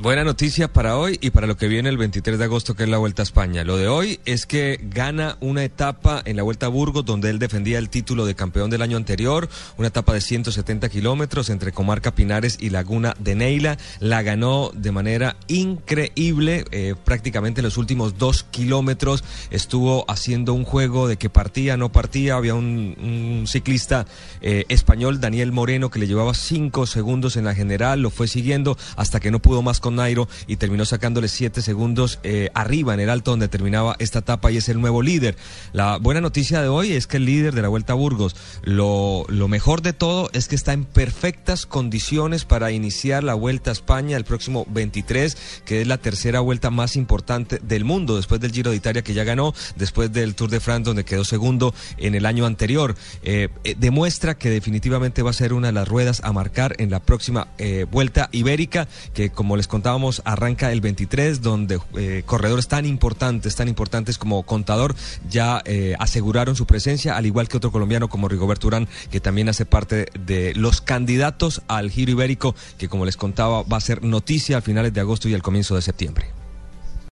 Buena noticia para hoy y para lo que viene el 23 de agosto, que es la Vuelta a España. Lo de hoy es que gana una etapa en la Vuelta a Burgos, donde él defendía el título de campeón del año anterior, una etapa de 170 kilómetros entre Comarca Pinares y Laguna de Neila. La ganó de manera increíble, eh, prácticamente en los últimos dos kilómetros estuvo haciendo un juego de que partía, no partía. Había un, ciclista eh, español, Daniel Moreno, que le llevaba cinco segundos en la general, lo fue siguiendo hasta que no pudo más Nairo y terminó sacándole siete segundos eh, arriba en el alto donde terminaba esta etapa y es el nuevo líder. La buena noticia de hoy es que el líder de la Vuelta Burgos, lo, mejor de todo es que está en perfectas condiciones para iniciar la Vuelta a España el próximo 23, que es la tercera vuelta más importante del mundo después del Giro de Italia que ya ganó, después del Tour de France donde quedó segundo en el año anterior. Eh, eh, demuestra que definitivamente va a ser una de las ruedas a marcar en la próxima Vuelta Ibérica, que como les contábamos, arranca el 23, donde eh, corredores tan importantes, tan importantes como Contador, ya eh, aseguraron su presencia, al igual que otro colombiano como Rigobert Urán, que también hace parte de los candidatos al Giro Ibérico, que como les contaba va a ser noticia a finales de agosto y al comienzo de septiembre.